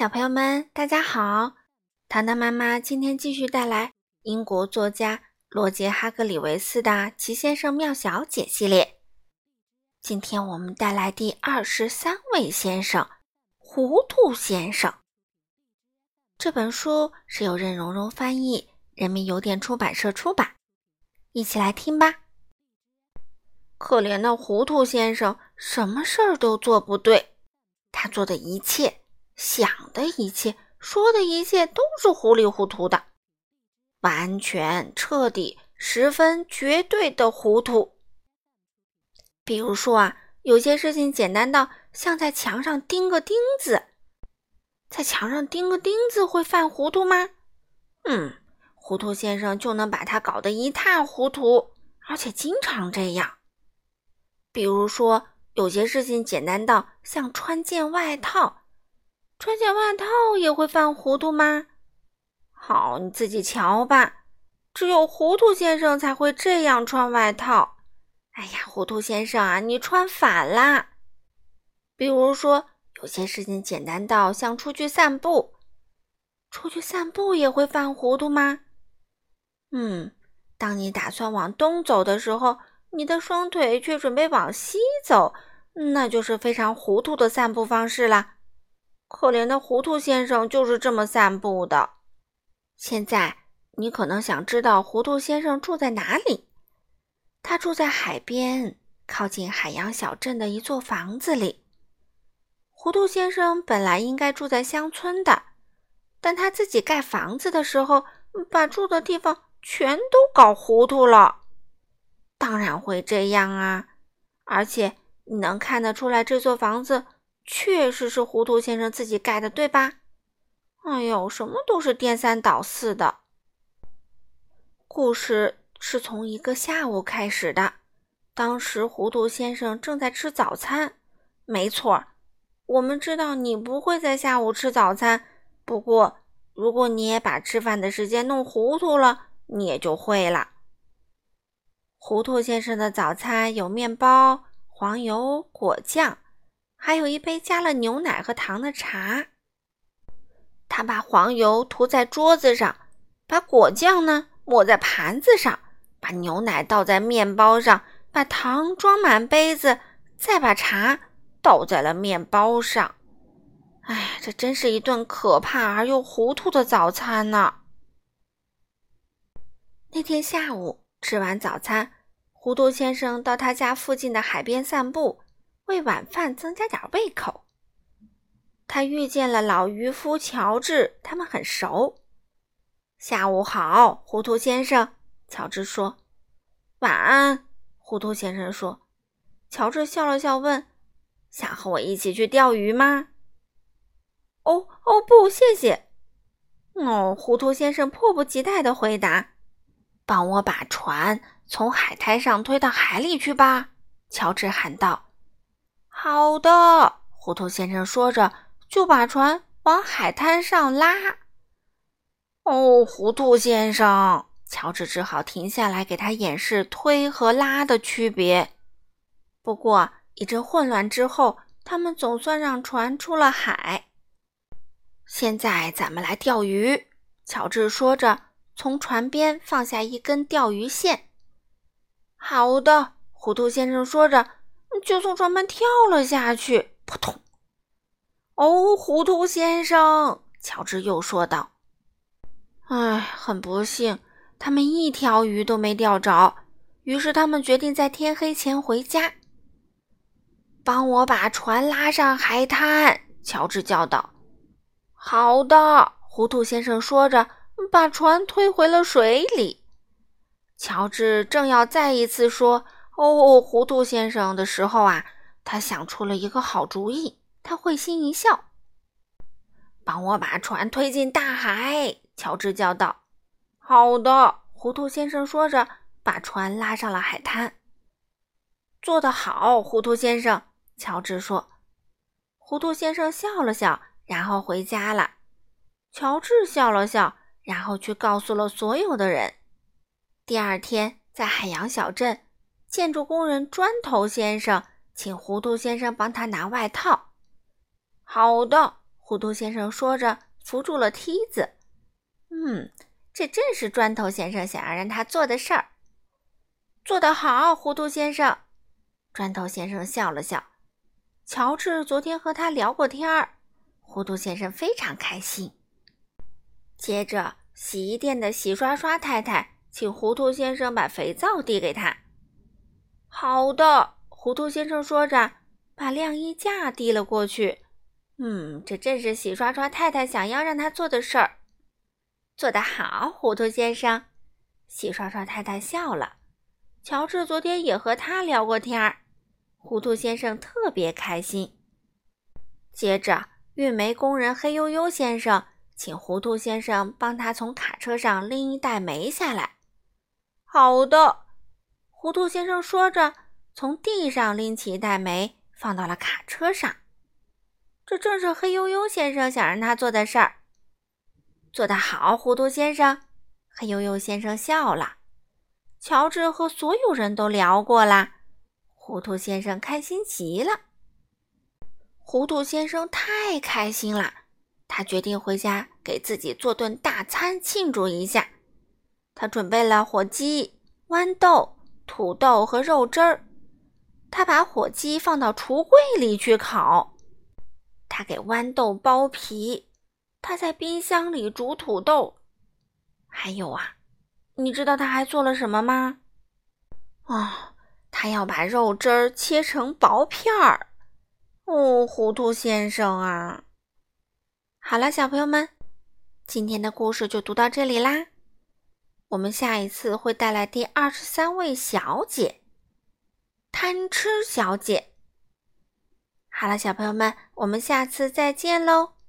小朋友们，大家好！糖糖妈妈今天继续带来英国作家罗杰·哈格里维斯的《奇先生妙小姐》系列。今天我们带来第二十三位先生——糊涂先生。这本书是由任溶溶翻译，人民邮电出版社出版。一起来听吧。可怜的糊涂先生，什么事儿都做不对，他做的一切。想的一切，说的一切都是糊里糊涂的，完全、彻底、十分、绝对的糊涂。比如说啊，有些事情简单到像在墙上钉个钉子，在墙上钉个钉子会犯糊涂吗？嗯，糊涂先生就能把它搞得一塌糊涂，而且经常这样。比如说，有些事情简单到像穿件外套。穿件外套也会犯糊涂吗？好，你自己瞧吧。只有糊涂先生才会这样穿外套。哎呀，糊涂先生啊，你穿反啦！比如说，有些事情简单到像出去散步，出去散步也会犯糊涂吗？嗯，当你打算往东走的时候，你的双腿却准备往西走，那就是非常糊涂的散步方式了。可怜的糊涂先生就是这么散步的。现在你可能想知道糊涂先生住在哪里？他住在海边，靠近海洋小镇的一座房子里。糊涂先生本来应该住在乡村的，但他自己盖房子的时候，把住的地方全都搞糊涂了。当然会这样啊！而且你能看得出来，这座房子。确实是糊涂先生自己盖的，对吧？哎呦，什么都是颠三倒四的。故事是从一个下午开始的，当时糊涂先生正在吃早餐。没错，我们知道你不会在下午吃早餐，不过如果你也把吃饭的时间弄糊涂了，你也就会了。糊涂先生的早餐有面包、黄油、果酱。还有一杯加了牛奶和糖的茶。他把黄油涂在桌子上，把果酱呢抹在盘子上，把牛奶倒在面包上，把糖装满杯子，再把茶倒在了面包上。哎，这真是一顿可怕而又糊涂的早餐呢。那天下午吃完早餐，糊涂先生到他家附近的海边散步。为晚饭增加点胃口，他遇见了老渔夫乔治，他们很熟。下午好，糊涂先生，乔治说。晚安，糊涂先生说。乔治笑了笑，问：“想和我一起去钓鱼吗？”“哦哦，不，谢谢。”哦，糊涂先生迫不及待的回答：“帮我把船从海滩上推到海里去吧。”乔治喊道。好的，糊涂先生说着，就把船往海滩上拉。哦，糊涂先生，乔治只好停下来给他演示推和拉的区别。不过一阵混乱之后，他们总算让船出了海。现在咱们来钓鱼，乔治说着，从船边放下一根钓鱼线。好的，糊涂先生说着。就从船边跳了下去，扑通！哦，糊涂先生，乔治又说道：“唉，很不幸，他们一条鱼都没钓着。于是他们决定在天黑前回家。帮我把船拉上海滩。”乔治叫道。“好的。”糊涂先生说着，把船推回了水里。乔治正要再一次说。哦，糊涂先生的时候啊，他想出了一个好主意。他会心一笑，帮我把船推进大海。乔治叫道：“好的。”糊涂先生说着，把船拉上了海滩。做得好，糊涂先生。乔治说。糊涂先生笑了笑，然后回家了。乔治笑了笑，然后去告诉了所有的人。第二天，在海洋小镇。建筑工人砖头先生请糊涂先生帮他拿外套。好的，糊涂先生说着，扶住了梯子。嗯，这正是砖头先生想要让他做的事儿。做得好，糊涂先生。砖头先生笑了笑。乔治昨天和他聊过天儿，糊涂先生非常开心。接着，洗衣店的洗刷刷太太请糊涂先生把肥皂递给他。好的，糊涂先生说着，把晾衣架递了过去。嗯，这正是洗刷刷太太想要让他做的事儿。做得好，糊涂先生。洗刷刷太太笑了。乔治昨天也和他聊过天儿，糊涂先生特别开心。接着，运煤工人黑悠悠先生请糊涂先生帮他从卡车上拎一袋煤下来。好的，糊涂先生说着，从地上拎起一袋煤，放到了卡车上。这正是黑悠悠先生想让他做的事儿。做得好，糊涂先生。黑悠悠先生笑了。乔治和所有人都聊过了，糊涂先生开心极了。糊涂先生太开心了，他决定回家给自己做顿大餐庆祝一下。他准备了火鸡、豌豆、土豆和肉汁儿。他把火鸡放到橱柜里去烤。他给豌豆剥皮，他在冰箱里煮土豆，还有啊，你知道他还做了什么吗？哦，他要把肉汁儿切成薄片儿。哦，糊涂先生啊！好了，小朋友们，今天的故事就读到这里啦。我们下一次会带来第二十三位小姐——贪吃小姐。好了，小朋友们，我们下次再见喽。